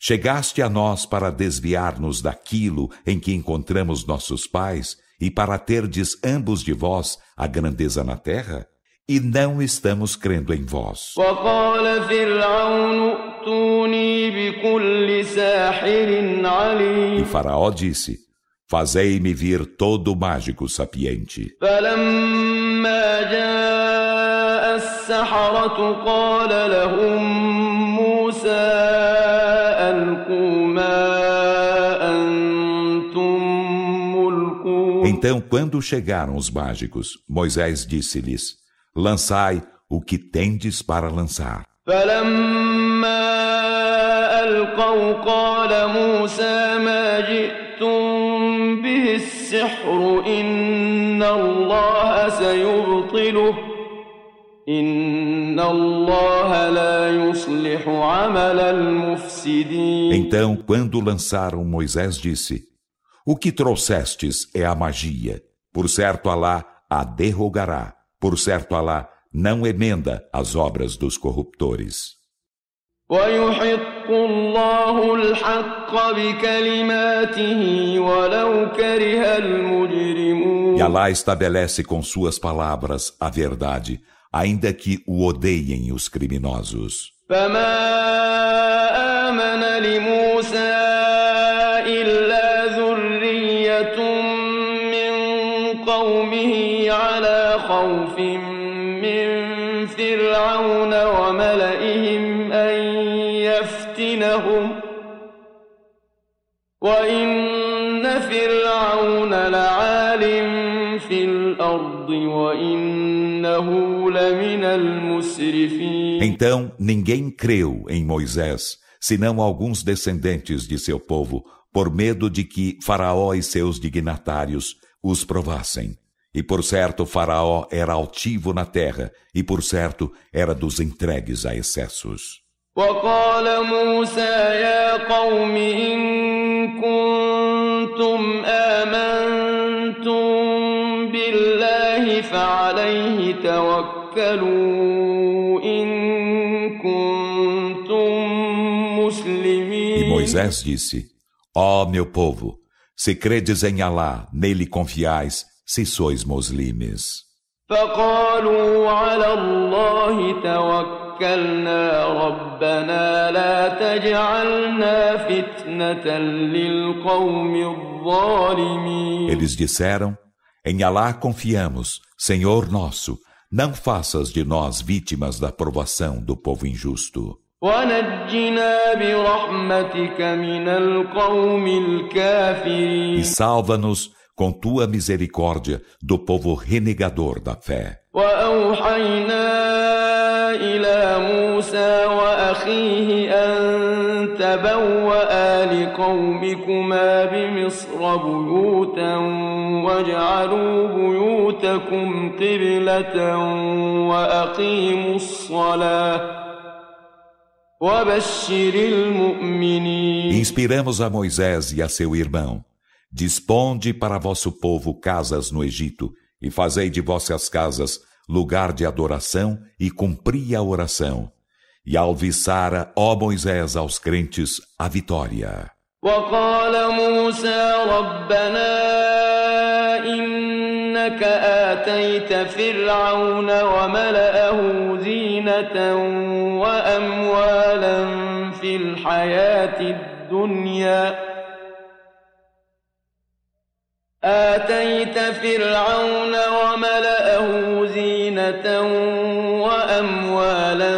Speaker 1: Chegaste a nós para desviar-nos daquilo em que encontramos nossos pais e para terdes ambos de vós a grandeza na terra? E não estamos crendo em vós.
Speaker 2: وقال فرعون ائتوني بكل ساحر
Speaker 1: E
Speaker 2: عليم
Speaker 1: Faraó disse: Fazei-me vir todo mágico sapiente.
Speaker 2: فلما جاء السحرة قال لهم موسى
Speaker 1: Então, quando chegaram os mágicos, Moisés disse-lhes: Lançai o que tendes para lançar.
Speaker 2: فلما ألقوا قال موسى ما جئتم به السحر إن الله سيبطله
Speaker 1: então, quando lançaram, Moisés disse: O que trouxestes é a magia. Por certo, Alá a derrogará. Por certo, Alá não emenda as obras dos corruptores. E Alá estabelece com suas palavras a verdade ainda que o odeiem os criminosos.
Speaker 2: وإن فرعون لعال في الأرض وإن
Speaker 1: Então ninguém creu em Moisés, senão alguns descendentes de seu povo, por medo de que Faraó e seus dignatários os provassem. E por certo, Faraó era altivo na terra, e por certo, era dos entregues a excessos.
Speaker 2: وقال موسى يا قوم إن كنتم آمنتم بالله فعليه توكلوا إن كنتم
Speaker 1: E
Speaker 2: مسلمين
Speaker 1: Moisés disse: Ó meu povo, se credes em Alá, nele confiais, se sois muslimes.
Speaker 2: فقالوا على الله توكلنا ربنا لا تجعلنا فتنة للقوم الظالمين
Speaker 1: Eles disseram: em Alá confiamos, Senhor nosso, não faças de nós vítimas da provação do povo injusto. E salva-nos com tua misericórdia do povo renegador da fé.
Speaker 2: إلى موسى وأخيه أن تبوأ لقومكما بمصر بيوتا واجعلوا بيوتكم قبلة وأقيموا الصلاة وبشر المؤمنين
Speaker 1: Inspiramos a Moisés e a seu irmão. Disponde para vosso povo casas no Egito e fazei de vossas casas lugar de adoração e cumpria a oração. E alviçara, ó Moisés, aos crentes a vitória.
Speaker 2: وقال موسى ربنا إنك آتيت فرعون وملأه زينة وأموالا في الحياة الدنيا آتيت فرعون وملأه وأموالا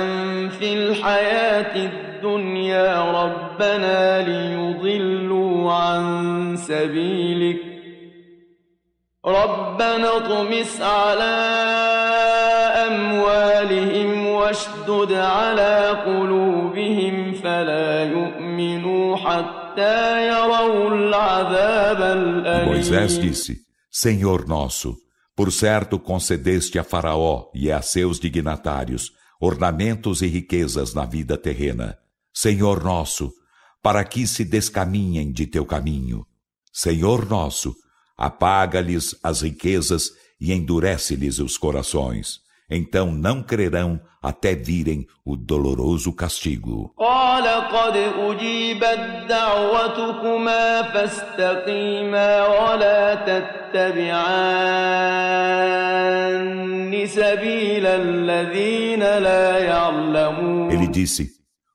Speaker 2: في الحياة الدنيا ربنا ليضلوا عن سبيلك ربنا اطمس على أموالهم واشدد على قلوبهم فلا يؤمنوا حتى
Speaker 1: Moisés disse: Senhor nosso, por certo concedeste a Faraó e a seus dignatários ornamentos e riquezas na vida terrena. Senhor nosso, para que se descaminhem de teu caminho. Senhor nosso, apaga-lhes as riquezas e endurece-lhes os corações então não crerão até virem o doloroso castigo. Ele disse: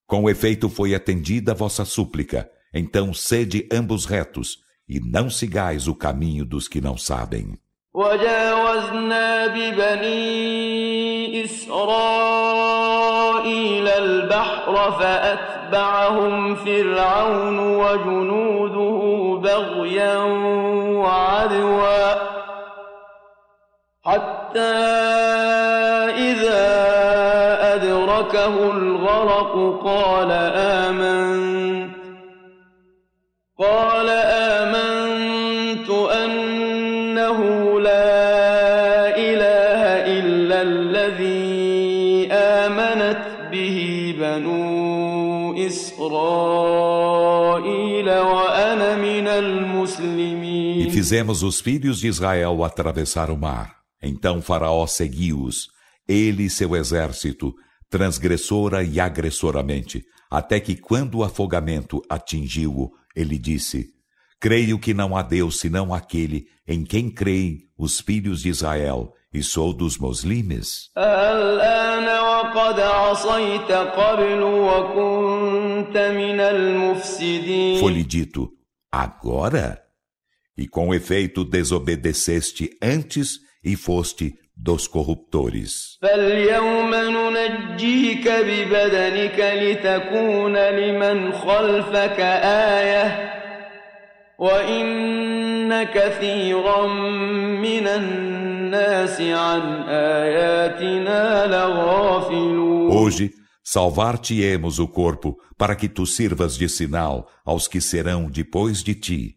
Speaker 1: Com efeito foi atendida a vossa súplica, então sede ambos retos, e não sigais o caminho dos que não sabem.
Speaker 2: وجاوزنا ببني إسرائيل البحر فأتبعهم فرعون وجنوده بغيا وعدوا حتى إذا أدركه الغرق قال آمنت
Speaker 1: fizemos os filhos de Israel atravessar o mar. Então Faraó seguiu-os, ele e seu exército, transgressora e agressoramente, até que quando o afogamento atingiu-o, ele disse: Creio que não há Deus senão aquele em quem creem os filhos de Israel, e sou dos muslimes. Foi-lhe dito, agora? E com efeito desobedeceste antes e foste dos corruptores.
Speaker 2: فاليوم ننجيك ببدنك لتكون لمن خلفك آية وإن كثيرا من الناس عن آياتنا لغافلون
Speaker 1: Hoje salvar-te-emos o corpo para que tu sirvas de sinal aos que serão depois de ti.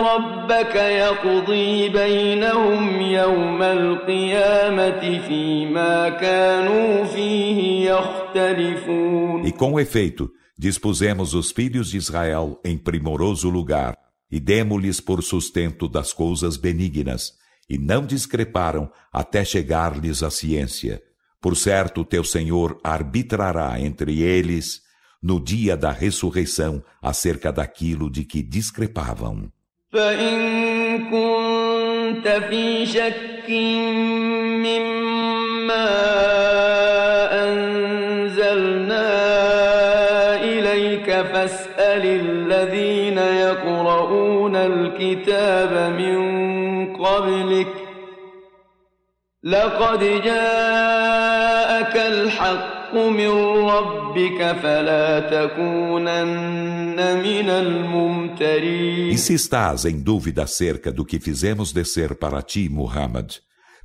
Speaker 2: ربك يقضي بينهم يوم القيامة فيما كانوا فيه يختلفون
Speaker 1: E com efeito, dispusemos os filhos de Israel em primoroso lugar e demos-lhes por sustento das coisas benignas, e não discreparam até chegar-lhes a ciência. Por certo, teu Senhor arbitrará entre eles no dia da ressurreição acerca daquilo de que discrepavam.
Speaker 2: فإن كنت في شك مما أنزلنا إليك فاسأل الذين يقرؤون الكتاب من قبلك لقد جاءك الحق من ربك فلا تكونن من الممترين
Speaker 1: E se estás em dúvida acerca do que fizemos descer para ti, Muhammad,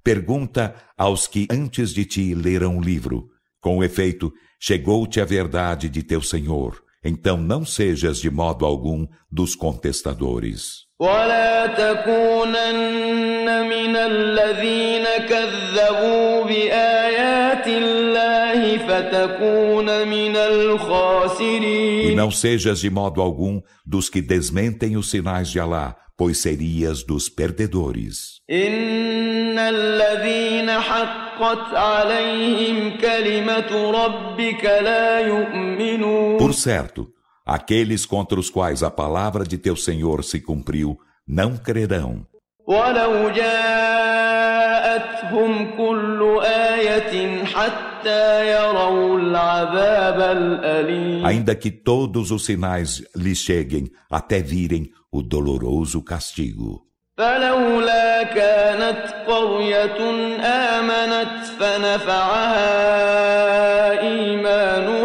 Speaker 1: pergunta aos que antes de ti leram o livro. Com efeito, chegou-te a verdade de teu Senhor. Então não sejas de modo algum dos contestadores.
Speaker 2: ولا تكونن من الذين كذبوا
Speaker 1: E não sejas de modo algum dos que desmentem os sinais de Alá, pois serias dos perdedores.
Speaker 2: إن الذين حقت عليهم كلمة ربك لا يؤمنون
Speaker 1: Por certo, Aqueles contra os quais a palavra de teu Senhor se cumpriu não crerão.
Speaker 2: ولو جاءتهم كل آية حتى يروا العذاب الأليم
Speaker 1: Ainda que todos os sinais lhes cheguem até virem o doloroso castigo.
Speaker 2: فلولا كانت قرية آمنت فنفعها إيمانها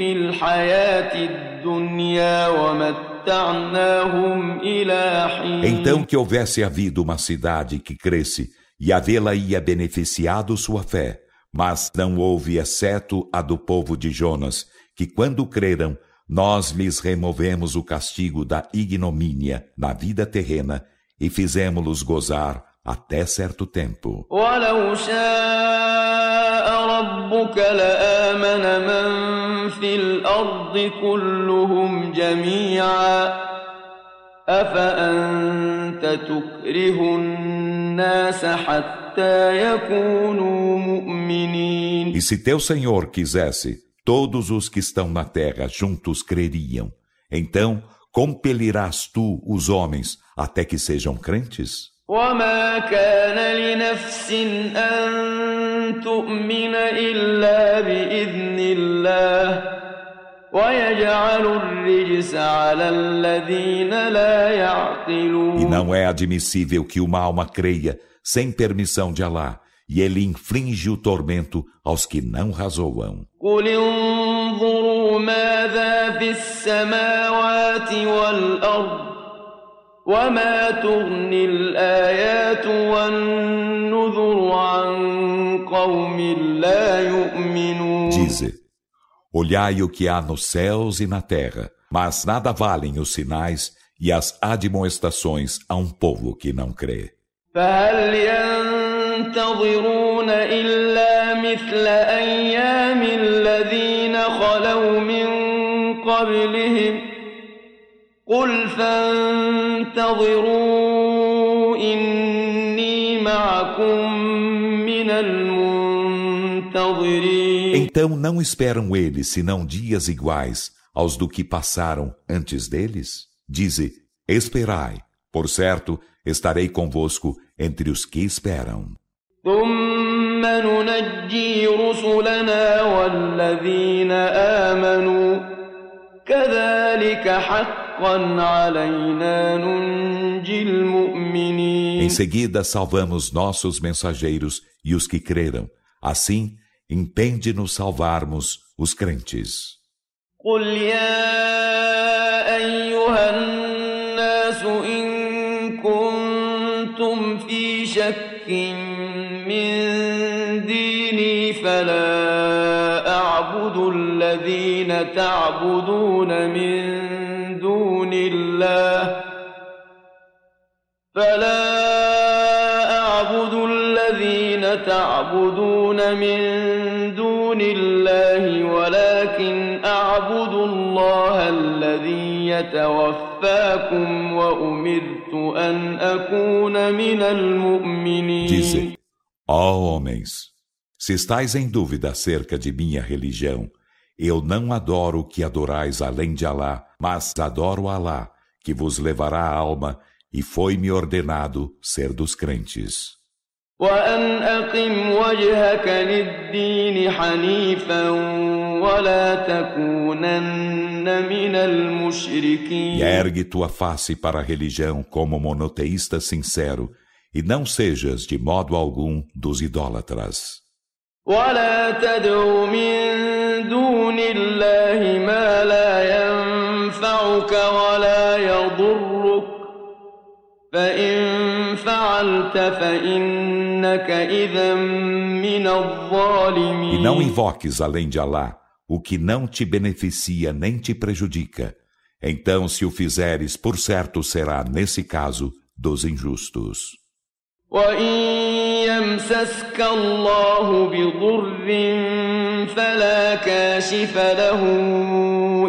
Speaker 2: في الحياة الدنيا ومتعناهم إلى حين
Speaker 1: Então que houvesse havido uma cidade que cresce e havê-la ia beneficiado sua fé, mas não houve exceto a do povo de Jonas, que quando creram nós lhes removemos o castigo da ignomínia na vida terrena e fizemos-los gozar até certo tempo. E se teu Senhor quisesse todos os que estão na terra juntos creriam. Então, compelirás tu os homens até que sejam crentes?
Speaker 2: وما كان لنفس أن تؤمن إلا بإذن الله ويجعل الرجس على الذين لا يعقلون
Speaker 1: E não é admissível que uma alma creia sem permissão de Allah e ele inflige o tormento aos que não razoam. Dize, olhai o que há nos céus e na terra, mas nada valem os sinais e as admoestações a um povo que não crê.
Speaker 2: ينتظرون إلا مثل أيام الذين خلوا من قبلهم قل فانتظروا إني معكم من المنتظرين
Speaker 1: Então não esperam eles senão dias iguais aos do que passaram antes deles? Dize, esperai, por certo, estarei convosco entre os que esperam.
Speaker 2: ثم ننجي رسلنا والذين آمنوا كذلك حقا علينا ننجي المؤمنين
Speaker 1: Em seguida salvamos nossos mensageiros e os que creram. Assim, impende-nos salvarmos os crentes.
Speaker 2: قل يا أيها الناس إن كنتم في شك من ديني فلا أعبد الذين تعبدون من دون الله فلا تعبدون من دون الله ولكن أعبد الله الذي يتوفاكم وأمرت أن أكون من المؤمنين
Speaker 1: Dize, ó homens, se estáis em dúvida acerca de minha religião, eu não adoro o que adorais além de Alá, mas adoro Alá, que vos levará a alma, e foi-me ordenado ser dos crentes.
Speaker 2: وأن أقم وجهك للدين حنيفا ولا تكونن من المشركين
Speaker 1: E ergue tua face para a religião como monoteísta sincero, e não sejas de modo algum dos idólatras.
Speaker 2: ولا تدع من دون الله ما لا ينفعك ولا يضرك فإن فعلت فإنك إذا من
Speaker 1: E
Speaker 2: الظالمين
Speaker 1: não invoques além de Alá o que não te beneficia nem te prejudica. Então, se o fizeres, por certo será, nesse caso, dos injustos.
Speaker 2: وإن يمسسك الله بضر فلا كاشف له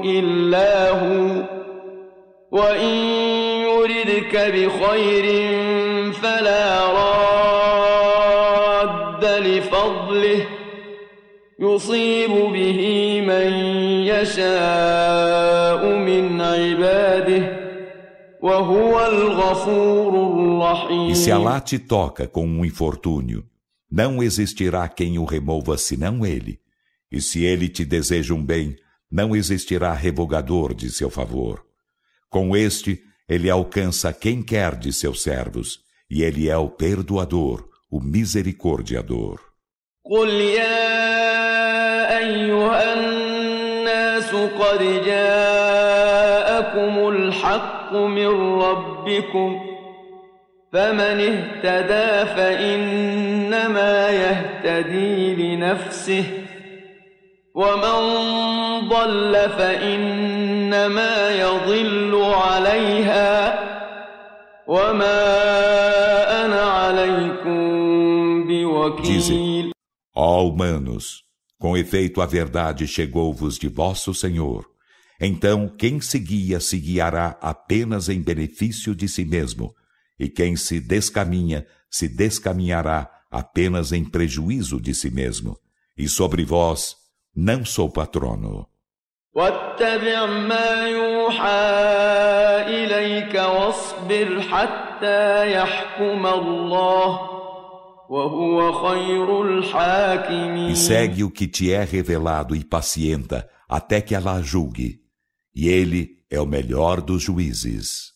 Speaker 2: إلا هو وإن يردك بخير فلا راد لفضله يصيب به من يشاء من عباده وهو الغفور الرحيم
Speaker 1: E se Alá te toca com um infortúnio, não existirá quem o remova senão ele. E se ele te deseja um bem, não existirá revogador de seu favor. Com este, ele alcança quem quer de seus servos, e ele é o perdoador, o misericordiador.
Speaker 2: قل يا أيها الناس قد جاءكم الحق من ربكم فمن اهتدى فإنما يهتدي لنفسه ومن ضل فإنما يضل عليها وما أنا عليكم بوكيل
Speaker 1: Ó humanos, com efeito a verdade chegou-vos de vosso Senhor. Então quem se guia se guiará apenas em benefício de si mesmo, e quem se descaminha se descaminhará apenas em prejuízo de si mesmo. E sobre vós não sou patrono.
Speaker 2: واتبع ما يوحى إليك واصبر حتى يحكم الله وهو خير الحاكمين
Speaker 1: E segue o que te é revelado e pacienta até que Allah julgue. E ele é o melhor dos juízes.